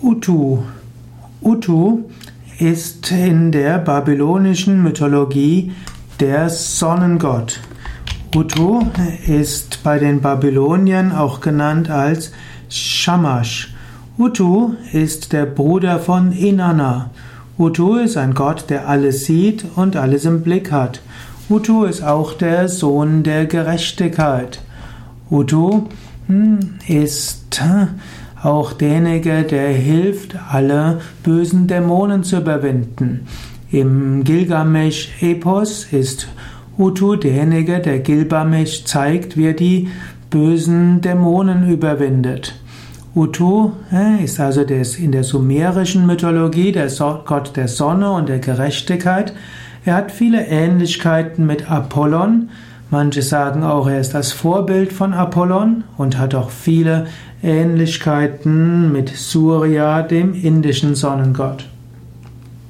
Utu. Utu ist in der babylonischen Mythologie der Sonnengott. Utu ist bei den Babyloniern auch genannt als Shamash. Utu ist der Bruder von Inanna. Utu ist ein Gott, der alles sieht und alles im Blick hat. Utu ist auch der Sohn der Gerechtigkeit. Utu hm, ist auch derjenige, der hilft, alle bösen Dämonen zu überwinden. Im Gilgamesch-Epos ist Utu derjenige, der Gilgamesch zeigt, wie er die bösen Dämonen überwindet. Utu ist also in der sumerischen Mythologie der Gott der Sonne und der Gerechtigkeit. Er hat viele Ähnlichkeiten mit Apollon, Manche sagen auch, er ist das Vorbild von Apollon und hat auch viele Ähnlichkeiten mit Surya, dem indischen Sonnengott.